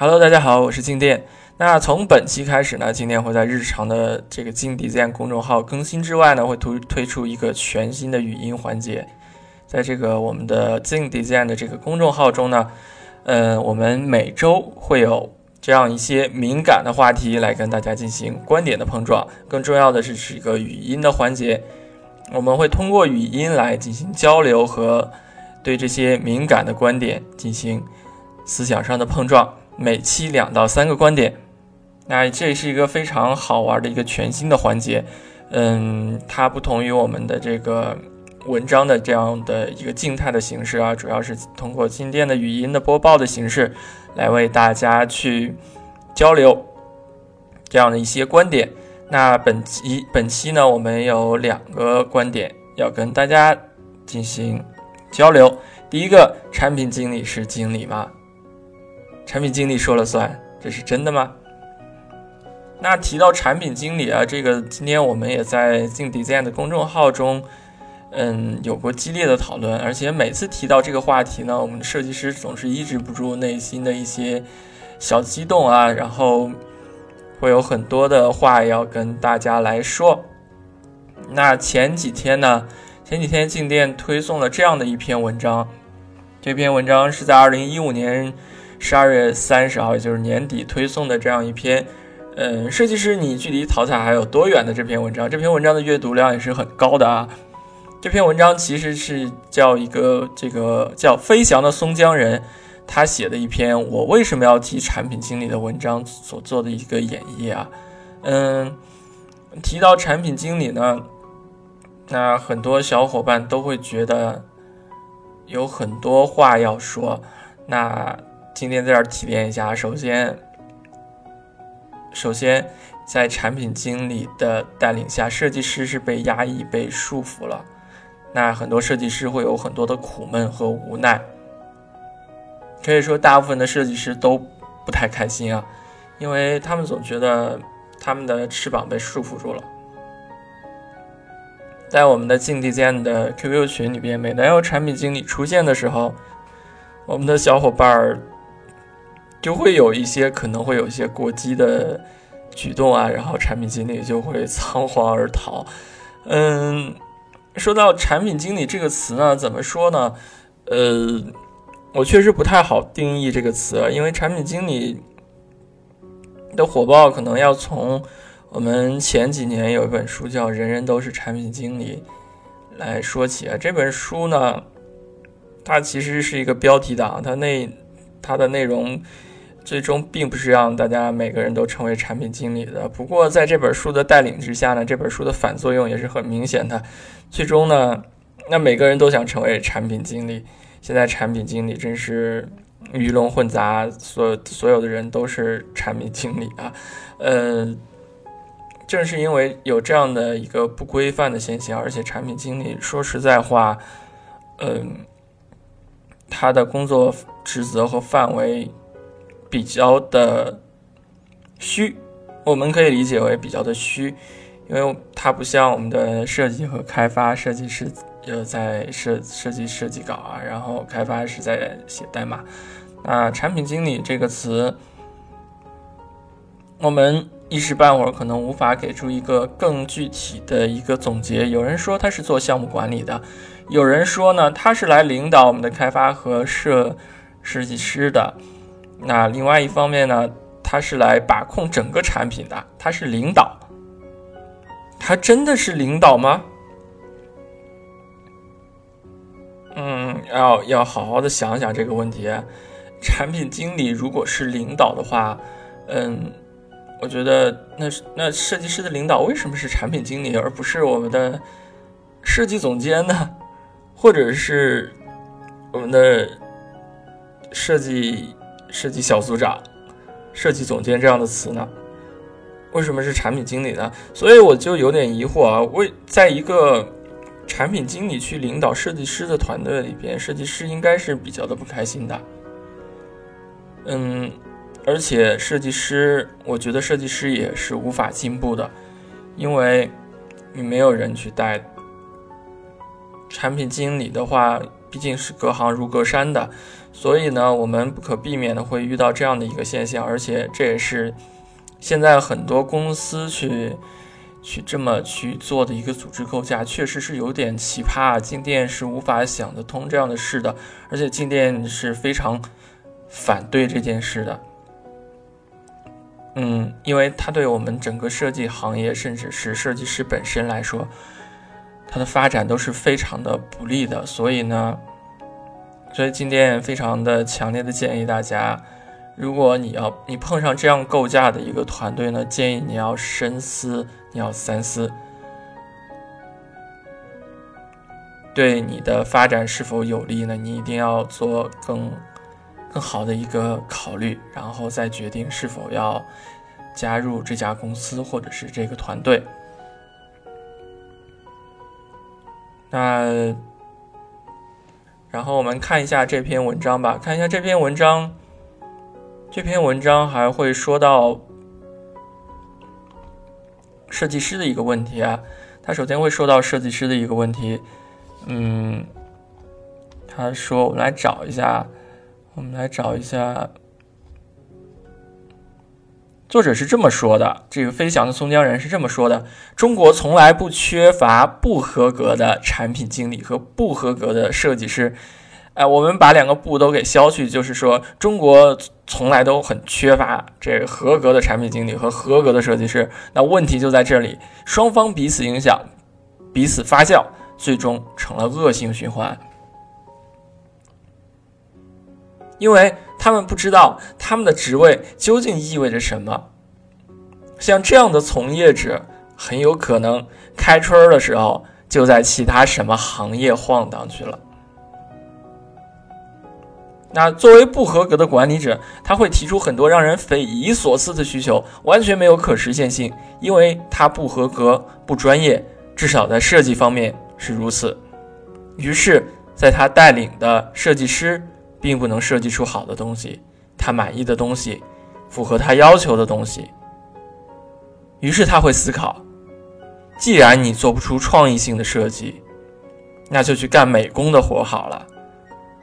Hello，大家好，我是静电。那从本期开始呢，静电会在日常的这个静 design 公众号更新之外呢，会推推出一个全新的语音环节。在这个我们的静 design 的这个公众号中呢，呃，我们每周会有这样一些敏感的话题来跟大家进行观点的碰撞。更重要的是，是一个语音的环节，我们会通过语音来进行交流和对这些敏感的观点进行思想上的碰撞。每期两到三个观点，那这是一个非常好玩的一个全新的环节。嗯，它不同于我们的这个文章的这样的一个静态的形式啊，主要是通过静电的语音的播报的形式来为大家去交流这样的一些观点。那本期本期呢，我们有两个观点要跟大家进行交流。第一个，产品经理是经理吗？产品经理说了算，这是真的吗？那提到产品经理啊，这个今天我们也在静 design 的公众号中，嗯，有过激烈的讨论。而且每次提到这个话题呢，我们的设计师总是抑制不住内心的一些小激动啊，然后会有很多的话要跟大家来说。那前几天呢，前几天静电推送了这样的一篇文章，这篇文章是在二零一五年。十二月三十号，也就是年底推送的这样一篇，嗯，设计师，你距离淘汰还有多远的这篇文章？这篇文章的阅读量也是很高的啊。这篇文章其实是叫一个这个叫飞翔的松江人，他写的一篇我为什么要提产品经理的文章所做的一个演绎啊。嗯，提到产品经理呢，那很多小伙伴都会觉得有很多话要说，那。今天在这儿提炼一下。首先，首先，在产品经理的带领下，设计师是被压抑、被束缚了。那很多设计师会有很多的苦闷和无奈。可以说，大部分的设计师都不太开心啊，因为他们总觉得他们的翅膀被束缚住了。在我们的近地间的 QQ 群里边，每当有产品经理出现的时候，我们的小伙伴儿。就会有一些可能会有一些过激的举动啊，然后产品经理就会仓皇而逃。嗯，说到产品经理这个词呢，怎么说呢？呃，我确实不太好定义这个词，因为产品经理的火爆可能要从我们前几年有一本书叫《人人都是产品经理》来说起啊。这本书呢，它其实是一个标题党，它那它的内容。最终并不是让大家每个人都成为产品经理的。不过，在这本书的带领之下呢，这本书的反作用也是很明显的。最终呢，那每个人都想成为产品经理。现在产品经理真是鱼龙混杂，所所有的人都是产品经理啊。呃，正是因为有这样的一个不规范的现象，而且产品经理说实在话，嗯，他的工作职责和范围。比较的虚，我们可以理解为比较的虚，因为它不像我们的设计和开发，设计师呃在设设计设计稿啊，然后开发是在写代码。那产品经理这个词，我们一时半会儿可能无法给出一个更具体的一个总结。有人说他是做项目管理的，有人说呢他是来领导我们的开发和设设计师的。那另外一方面呢，他是来把控整个产品的，他是领导，他真的是领导吗？嗯，要要好好的想想这个问题。产品经理如果是领导的话，嗯，我觉得那那设计师的领导为什么是产品经理而不是我们的设计总监呢？或者是我们的设计？设计小组长、设计总监这样的词呢？为什么是产品经理呢？所以我就有点疑惑啊。为在一个产品经理去领导设计师的团队里边，设计师应该是比较的不开心的。嗯，而且设计师，我觉得设计师也是无法进步的，因为你没有人去带。产品经理的话，毕竟是隔行如隔山的。所以呢，我们不可避免的会遇到这样的一个现象，而且这也是现在很多公司去去这么去做的一个组织构架，确实是有点奇葩。静电是无法想得通这样的事的，而且静电是非常反对这件事的。嗯，因为它对我们整个设计行业，甚至是设计师本身来说，它的发展都是非常的不利的。所以呢，所以静电非常的强烈的建议大家，如果你要你碰上这样构架的一个团队呢，建议你要深思，你要三思，对你的发展是否有利呢？你一定要做更。更好的一个考虑，然后再决定是否要加入这家公司或者是这个团队。那，然后我们看一下这篇文章吧。看一下这篇文章，这篇文章还会说到设计师的一个问题啊。他首先会说到设计师的一个问题，嗯，他说，我们来找一下。我们来找一下，作者是这么说的：这个飞翔的松江人是这么说的，中国从来不缺乏不合格的产品经理和不合格的设计师。哎，我们把两个“不”都给消去，就是说，中国从来都很缺乏这合格的产品经理和合格的设计师。那问题就在这里，双方彼此影响，彼此发酵，最终成了恶性循环。因为他们不知道他们的职位究竟意味着什么，像这样的从业者很有可能开春儿的时候就在其他什么行业晃荡去了。那作为不合格的管理者，他会提出很多让人匪夷所思的需求，完全没有可实现性，因为他不合格、不专业，至少在设计方面是如此。于是，在他带领的设计师。并不能设计出好的东西，他满意的东西，符合他要求的东西。于是他会思考：既然你做不出创意性的设计，那就去干美工的活好了。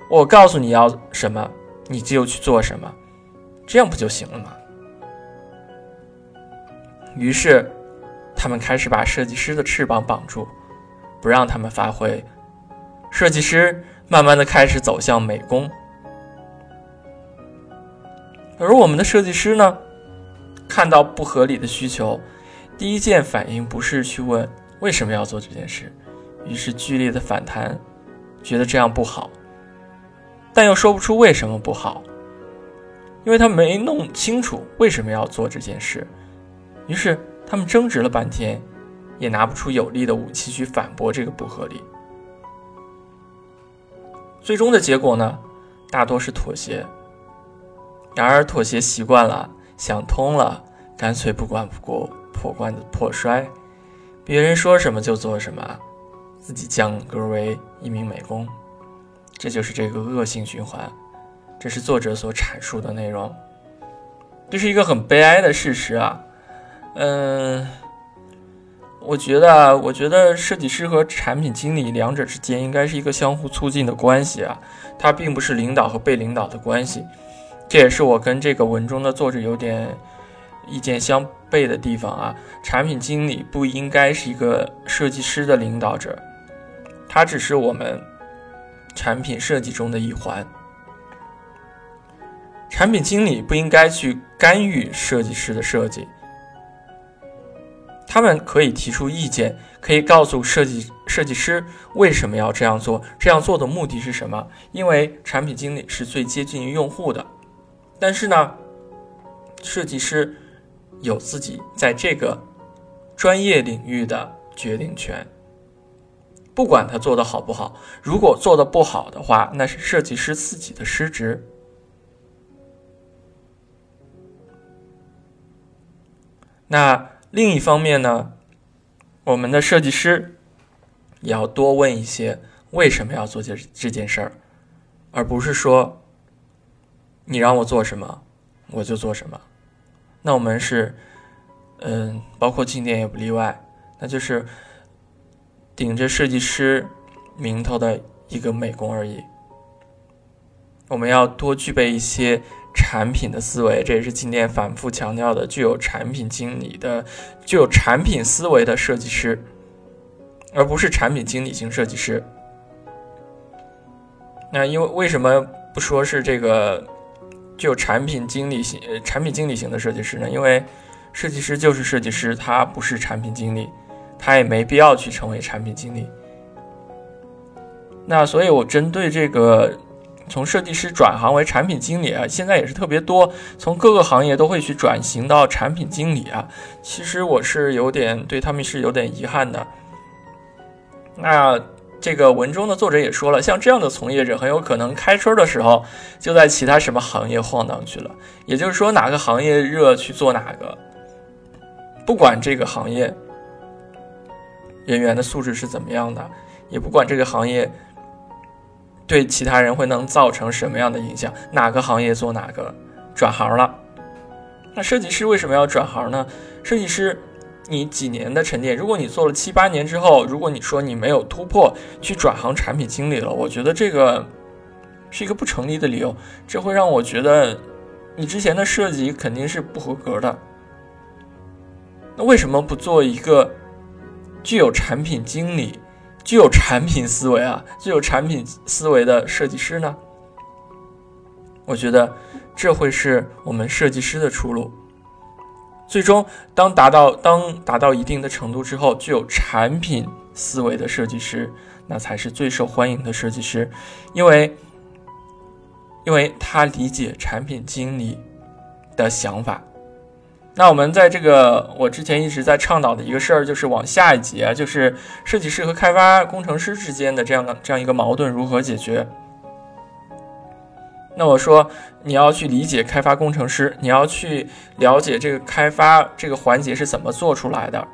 我告诉你要什么，你就去做什么，这样不就行了吗？于是，他们开始把设计师的翅膀绑住，不让他们发挥。设计师慢慢的开始走向美工。而我们的设计师呢，看到不合理的需求，第一件反应不是去问为什么要做这件事，于是剧烈的反弹，觉得这样不好，但又说不出为什么不好，因为他没弄清楚为什么要做这件事，于是他们争执了半天，也拿不出有力的武器去反驳这个不合理。最终的结果呢，大多是妥协。然而妥协习惯了，想通了，干脆不管不顾，破罐子破摔，别人说什么就做什么，自己降格为一名美工，这就是这个恶性循环。这是作者所阐述的内容，这是一个很悲哀的事实啊。嗯，我觉得，我觉得设计师和产品经理两者之间应该是一个相互促进的关系啊，它并不是领导和被领导的关系。这也是我跟这个文中的作者有点意见相悖的地方啊。产品经理不应该是一个设计师的领导者，他只是我们产品设计中的一环。产品经理不应该去干预设计师的设计，他们可以提出意见，可以告诉设计设计师为什么要这样做，这样做的目的是什么？因为产品经理是最接近于用户的。但是呢，设计师有自己在这个专业领域的决定权。不管他做的好不好，如果做的不好的话，那是设计师自己的失职。那另一方面呢，我们的设计师也要多问一些为什么要做这这件事儿，而不是说。你让我做什么，我就做什么。那我们是，嗯，包括静电也不例外，那就是顶着设计师名头的一个美工而已。我们要多具备一些产品的思维，这也是今天反复强调的，具有产品经理的、具有产品思维的设计师，而不是产品经理型设计师。那因为为什么不说是这个具有产品经理型、产品经理型的设计师呢？因为设计师就是设计师，他不是产品经理，他也没必要去成为产品经理。那所以，我针对这个从设计师转行为产品经理啊，现在也是特别多，从各个行业都会去转型到产品经理啊。其实我是有点对他们是有点遗憾的。那。这个文中的作者也说了，像这样的从业者很有可能开春的时候就在其他什么行业晃荡去了。也就是说，哪个行业热去做哪个，不管这个行业人员的素质是怎么样的，也不管这个行业对其他人会能造成什么样的影响，哪个行业做哪个，转行了。那设计师为什么要转行呢？设计师。你几年的沉淀，如果你做了七八年之后，如果你说你没有突破去转行产品经理了，我觉得这个是一个不成立的理由，这会让我觉得你之前的设计肯定是不合格的。那为什么不做一个具有产品经理、具有产品思维啊、具有产品思维的设计师呢？我觉得这会是我们设计师的出路。最终，当达到当达到一定的程度之后，具有产品思维的设计师，那才是最受欢迎的设计师，因为，因为他理解产品经理的想法。那我们在这个我之前一直在倡导的一个事儿，就是往下一节，就是设计师和开发工程师之间的这样的这样一个矛盾如何解决。那我说，你要去理解开发工程师，你要去了解这个开发这个环节是怎么做出来的。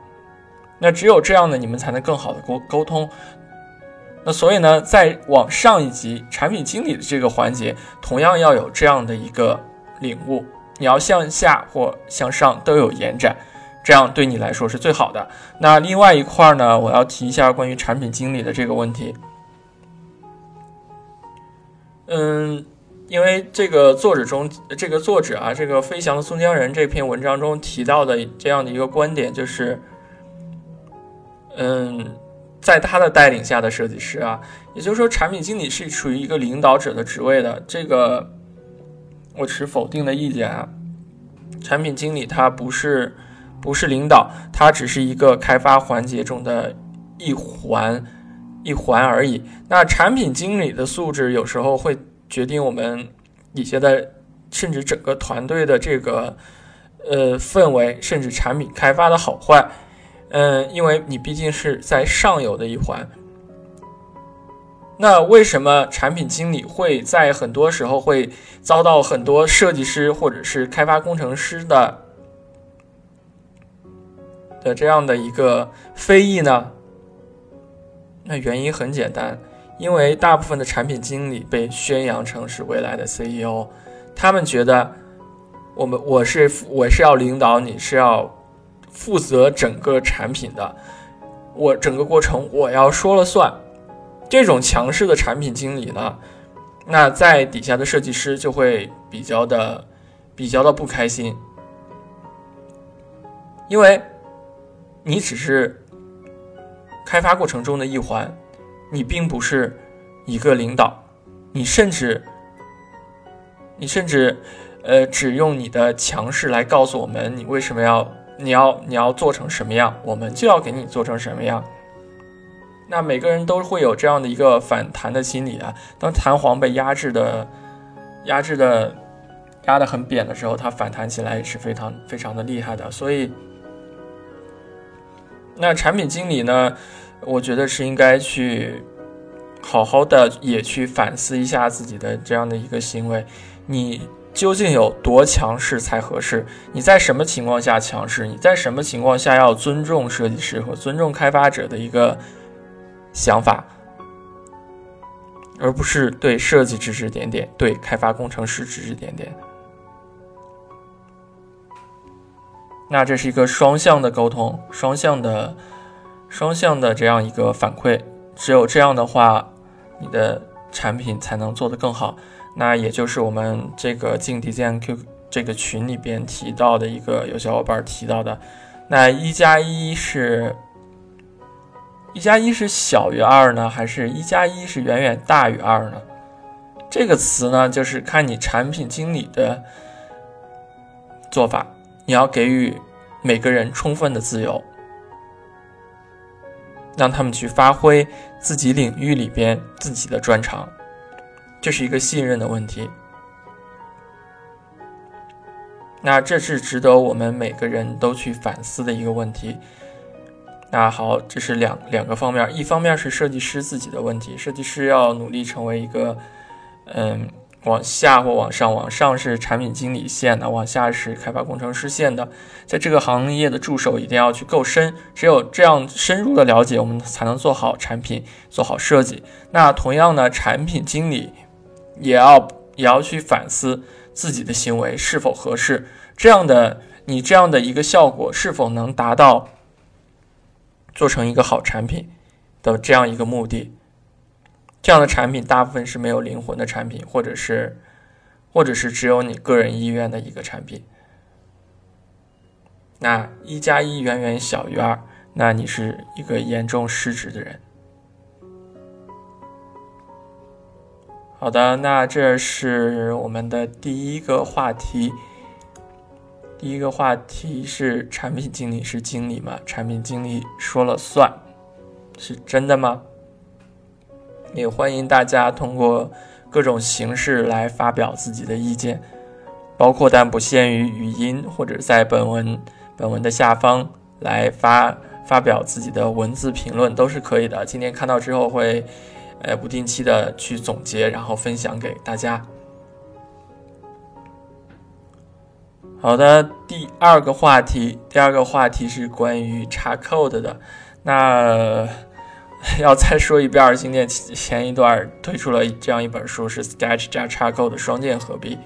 那只有这样呢，你们才能更好的沟沟通。那所以呢，在往上一级产品经理的这个环节，同样要有这样的一个领悟。你要向下或向上都有延展，这样对你来说是最好的。那另外一块呢，我要提一下关于产品经理的这个问题。嗯。因为这个作者中，这个作者啊，这个《飞翔的松江人》这篇文章中提到的这样的一个观点，就是，嗯，在他的带领下的设计师啊，也就是说，产品经理是处于一个领导者的职位的。这个我持否定的意见啊，产品经理他不是不是领导，他只是一个开发环节中的一环一环而已。那产品经理的素质有时候会。决定我们底下的，甚至整个团队的这个呃氛围，甚至产品开发的好坏，嗯，因为你毕竟是在上游的一环。那为什么产品经理会在很多时候会遭到很多设计师或者是开发工程师的的这样的一个非议呢？那原因很简单。因为大部分的产品经理被宣扬成是未来的 CEO，他们觉得我们我是我是要领导你，是要负责整个产品的，我整个过程我要说了算。这种强势的产品经理呢，那在底下的设计师就会比较的比较的不开心，因为你只是开发过程中的一环。你并不是一个领导，你甚至，你甚至，呃，只用你的强势来告诉我们你为什么要，你要你要做成什么样，我们就要给你做成什么样。那每个人都会有这样的一个反弹的心理啊。当弹簧被压制的、压制的、压得很扁的时候，它反弹起来也是非常非常的厉害的。所以，那产品经理呢？我觉得是应该去好好的也去反思一下自己的这样的一个行为，你究竟有多强势才合适？你在什么情况下强势？你在什么情况下要尊重设计师和尊重开发者的一个想法，而不是对设计指指点点，对开发工程师指指点点？那这是一个双向的沟通，双向的。双向的这样一个反馈，只有这样的话，你的产品才能做得更好。那也就是我们这个进 DZNQ 这个群里边提到的一个有小伙伴提到的，那一加一是，一加一是小于二呢，还是一加一是远远大于二呢？这个词呢，就是看你产品经理的做法，你要给予每个人充分的自由。让他们去发挥自己领域里边自己的专长，这是一个信任的问题。那这是值得我们每个人都去反思的一个问题。那好，这是两两个方面，一方面是设计师自己的问题，设计师要努力成为一个，嗯。往下或往上，往上是产品经理线的，往下是开发工程师线的。在这个行业的助手一定要去够深，只有这样深入的了解，我们才能做好产品，做好设计。那同样呢，产品经理也要也要去反思自己的行为是否合适，这样的你这样的一个效果是否能达到做成一个好产品的这样一个目的。这样的产品大部分是没有灵魂的产品，或者是，或者是只有你个人意愿的一个产品。那一加一远远小于二，那你是一个严重失职的人。好的，那这是我们的第一个话题。第一个话题是产品经理是经理吗？产品经理说了算，是真的吗？也欢迎大家通过各种形式来发表自己的意见，包括但不限于语音或者在本文本文的下方来发发表自己的文字评论都是可以的。今天看到之后会，呃，不定期的去总结，然后分享给大家。好的，第二个话题，第二个话题是关于查 code 的，那。要再说一遍，今天前一段推出了这样一本书，是 Sketch 加 Chaco 的双剑合璧。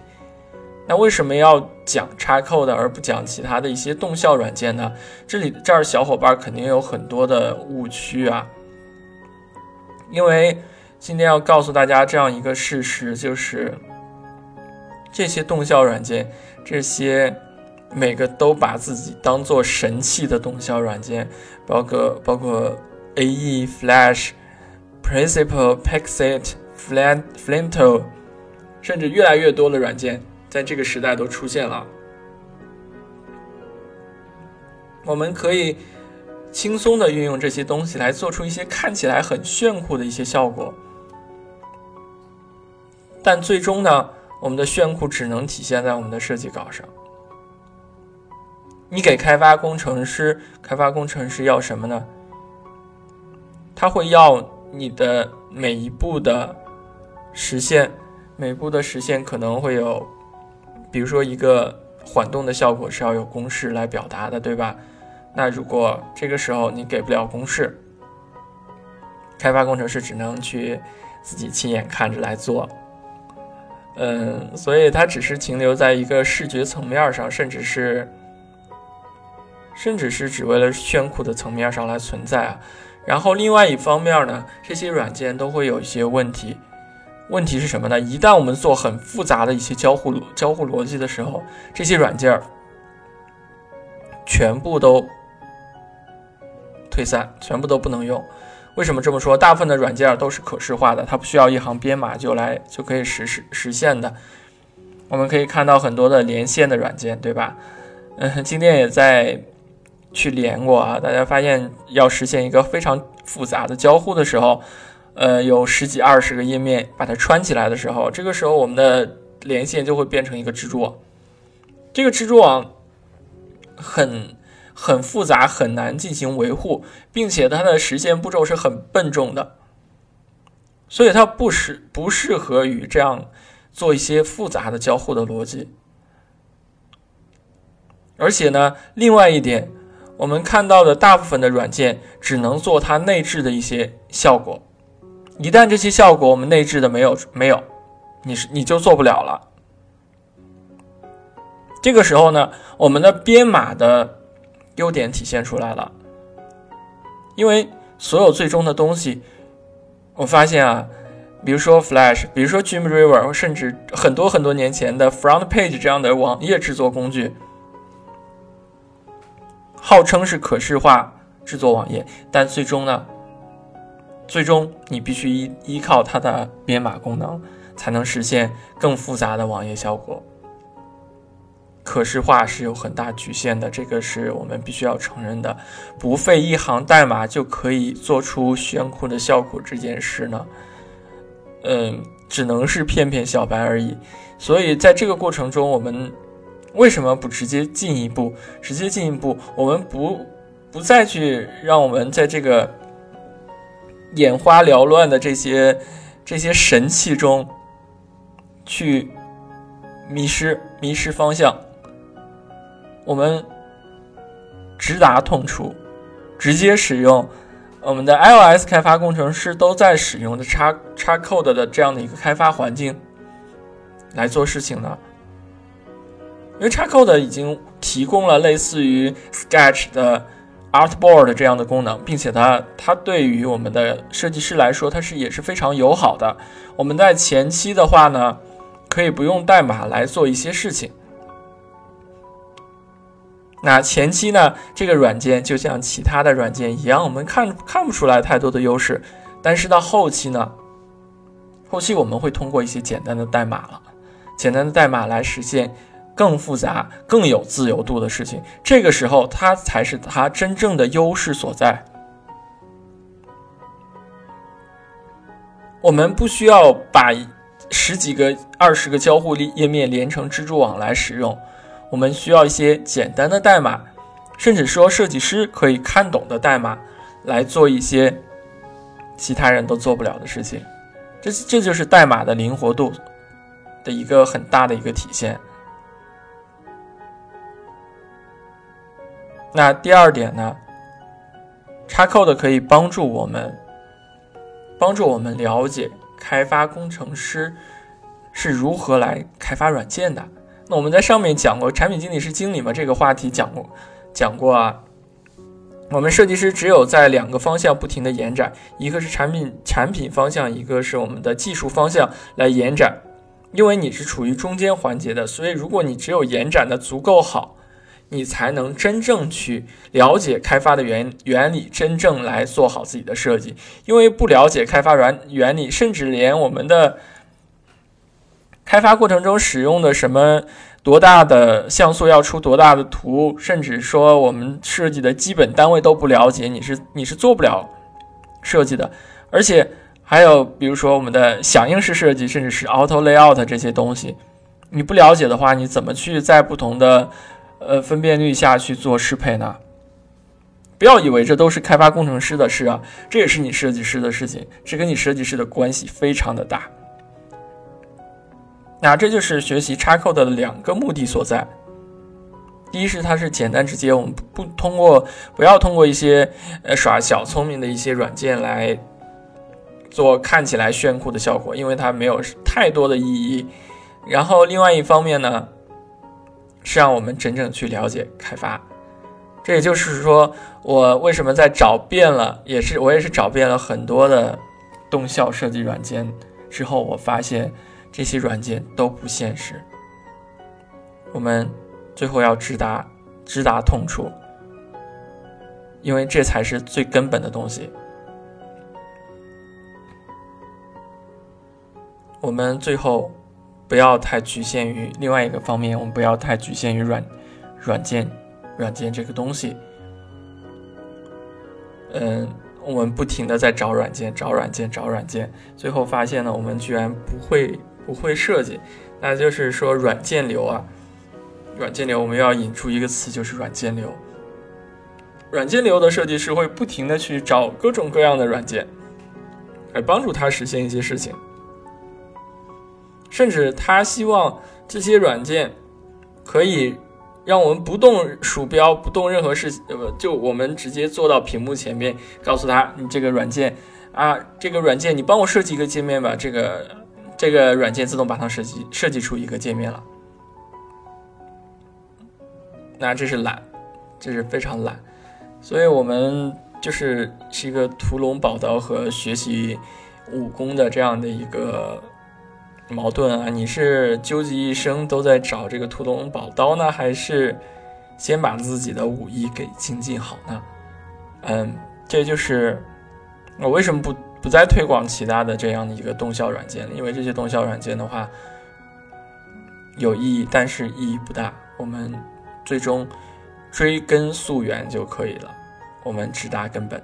那为什么要讲 Chaco 的，而不讲其他的一些动效软件呢？这里这儿小伙伴肯定有很多的误区啊。因为今天要告诉大家这样一个事实，就是这些动效软件，这些每个都把自己当做神器的动效软件，包括包括。A.E. Flash, Principal, Pixit, Flan, Flinto，甚至越来越多的软件在这个时代都出现了。我们可以轻松的运用这些东西来做出一些看起来很炫酷的一些效果，但最终呢，我们的炫酷只能体现在我们的设计稿上。你给开发工程师，开发工程师要什么呢？他会要你的每一步的实现，每一步的实现可能会有，比如说一个缓动的效果是要有公式来表达的，对吧？那如果这个时候你给不了公式，开发工程师只能去自己亲眼看着来做，嗯，所以它只是停留在一个视觉层面上，甚至是，甚至是只为了炫酷的层面上来存在啊。然后另外一方面呢，这些软件都会有一些问题。问题是什么呢？一旦我们做很复杂的一些交互交互逻辑的时候，这些软件全部都退散，全部都不能用。为什么这么说？大部分的软件都是可视化的，它不需要一行编码就来就可以实实实现的。我们可以看到很多的连线的软件，对吧？嗯，今天也在。去连过啊！大家发现要实现一个非常复杂的交互的时候，呃，有十几二十个页面把它串起来的时候，这个时候我们的连线就会变成一个蜘蛛网。这个蜘蛛网很很复杂，很难进行维护，并且它的实现步骤是很笨重的，所以它不适不适合于这样做一些复杂的交互的逻辑。而且呢，另外一点。我们看到的大部分的软件只能做它内置的一些效果，一旦这些效果我们内置的没有没有，你是你就做不了了。这个时候呢，我们的编码的优点体现出来了，因为所有最终的东西，我发现啊，比如说 Flash，比如说 Dreamweaver，甚至很多很多年前的 FrontPage 这样的网页制作工具，号称是可视化制作网页，但最终呢，最终你必须依依靠它的编码功能，才能实现更复杂的网页效果。可视化是有很大局限的，这个是我们必须要承认的。不费一行代码就可以做出炫酷的效果，这件事呢？嗯，只能是骗骗小白而已。所以在这个过程中，我们为什么不直接进一步？直接进一步，我们不不再去让我们在这个眼花缭乱的这些这些神器中去迷失迷失方向。我们直达痛处，直接使用。我们的 iOS 开发工程师都在使用的叉叉 Code 的这样的一个开发环境来做事情呢？因为叉 Code 已经提供了类似于 Sketch 的 Artboard 这样的功能，并且它它对于我们的设计师来说，它是也是非常友好的。我们在前期的话呢，可以不用代码来做一些事情。那前期呢，这个软件就像其他的软件一样，我们看看不出来太多的优势。但是到后期呢，后期我们会通过一些简单的代码了，简单的代码来实现更复杂、更有自由度的事情。这个时候，它才是它真正的优势所在。我们不需要把十几个、二十个交互页面连成蜘蛛网来使用。我们需要一些简单的代码，甚至说设计师可以看懂的代码，来做一些其他人都做不了的事情。这这就是代码的灵活度的一个很大的一个体现。那第二点呢，Xcode 可以帮助我们，帮助我们了解开发工程师是如何来开发软件的。那我们在上面讲过，产品经理是经理嘛？这个话题讲过，讲过啊。我们设计师只有在两个方向不停的延展，一个是产品产品方向，一个是我们的技术方向来延展。因为你是处于中间环节的，所以如果你只有延展的足够好，你才能真正去了解开发的原原理，真正来做好自己的设计。因为不了解开发原原理，甚至连我们的。开发过程中使用的什么多大的像素要出多大的图，甚至说我们设计的基本单位都不了解，你是你是做不了设计的。而且还有比如说我们的响应式设计，甚至是 Auto Layout 这些东西，你不了解的话，你怎么去在不同的呃分辨率下去做适配呢？不要以为这都是开发工程师的事啊，这也是你设计师的事情，这跟你设计师的关系非常的大。那这就是学习插扣的两个目的所在。第一是它是简单直接，我们不通过不要通过一些呃耍小聪明的一些软件来做看起来炫酷的效果，因为它没有太多的意义。然后另外一方面呢，是让我们真正去了解开发。这也就是说，我为什么在找遍了，也是我也是找遍了很多的动效设计软件之后，我发现。这些软件都不现实，我们最后要直达直达痛处，因为这才是最根本的东西。我们最后不要太局限于另外一个方面，我们不要太局限于软软件软件这个东西。嗯，我们不停的在找软件，找软件，找软件，最后发现呢，我们居然不会。不会设计，那就是说软件流啊，软件流我们要引出一个词，就是软件流。软件流的设计师会不停的去找各种各样的软件，来帮助他实现一些事情，甚至他希望这些软件可以让我们不动鼠标，不动任何事，呃不，就我们直接坐到屏幕前面，告诉他你这个软件啊，这个软件你帮我设计一个界面吧，这个。这个软件自动把它设计设计出一个界面了，那这是懒，这是非常懒，所以我们就是是一个屠龙宝刀和学习武功的这样的一个矛盾啊，你是究极一生都在找这个屠龙宝刀呢，还是先把自己的武艺给精进好呢？嗯，这就是我为什么不不再推广其他的这样的一个动效软件，因为这些动效软件的话有意义，但是意义不大。我们最终追根溯源就可以了，我们直达根本。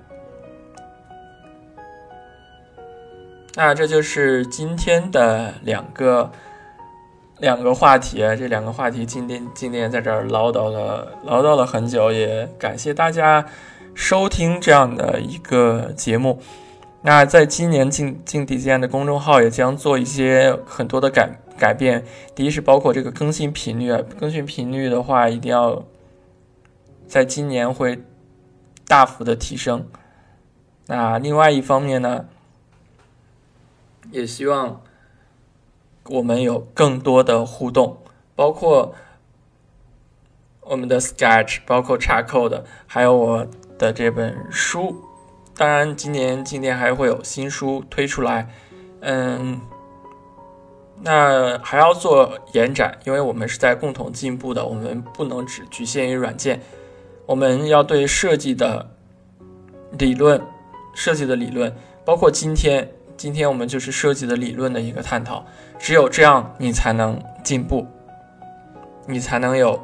那这就是今天的两个两个话题，这两个话题今天今天在这儿唠叨了唠叨了很久，也感谢大家收听这样的一个节目。那在今年静静底间的公众号也将做一些很多的改改变，第一是包括这个更新频率，更新频率的话一定要在今年会大幅的提升。那另外一方面呢？也希望我们有更多的互动，包括我们的 Sketch，包括 Charcoal，还有我的这本书。当然，今年今年还会有新书推出来。嗯，那还要做延展，因为我们是在共同进步的，我们不能只局限于软件，我们要对设计的理论、设计的理论，包括今天。今天我们就是设计的理论的一个探讨，只有这样你才能进步，你才能有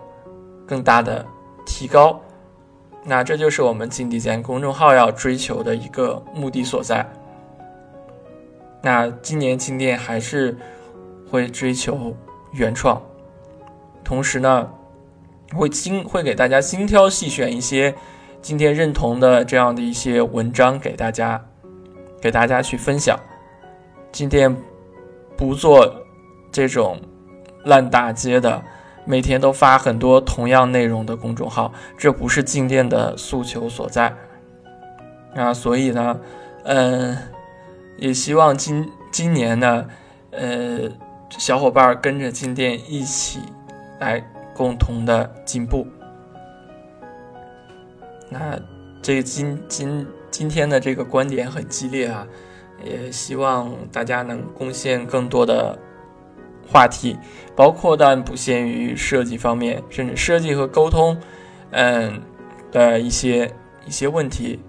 更大的提高。那这就是我们金地间公众号要追求的一个目的所在。那今年金店还是会追求原创，同时呢，会精会给大家精挑细选一些今天认同的这样的一些文章给大家。给大家去分享，今天不做这种烂大街的，每天都发很多同样内容的公众号，这不是静电的诉求所在。啊，所以呢，嗯，也希望今今年呢，呃，小伙伴跟着静电一起来共同的进步。那这今今。今天的这个观点很激烈啊，也希望大家能贡献更多的话题，包括但不限于设计方面，甚至设计和沟通，嗯的一些一些问题，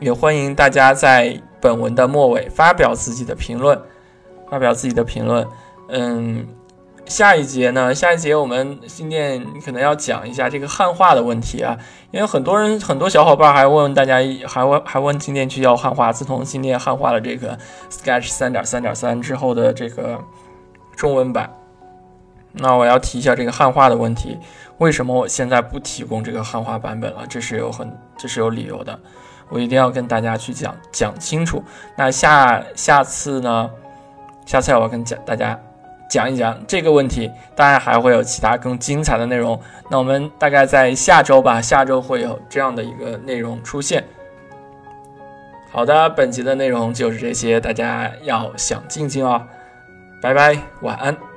也欢迎大家在本文的末尾发表自己的评论，发表自己的评论，嗯。下一节呢？下一节我们新店可能要讲一下这个汉化的问题啊，因为很多人、很多小伙伴还问大家，还问还问新店去要汉化。自从新店汉化了这个 Sketch 三点三点三之后的这个中文版，那我要提一下这个汉化的问题。为什么我现在不提供这个汉化版本了？这是有很这是有理由的，我一定要跟大家去讲讲清楚。那下下次呢？下次我要跟讲大家。讲一讲这个问题，当然还会有其他更精彩的内容。那我们大概在下周吧，下周会有这样的一个内容出现。好的，本集的内容就是这些，大家要想静静哦，拜拜，晚安。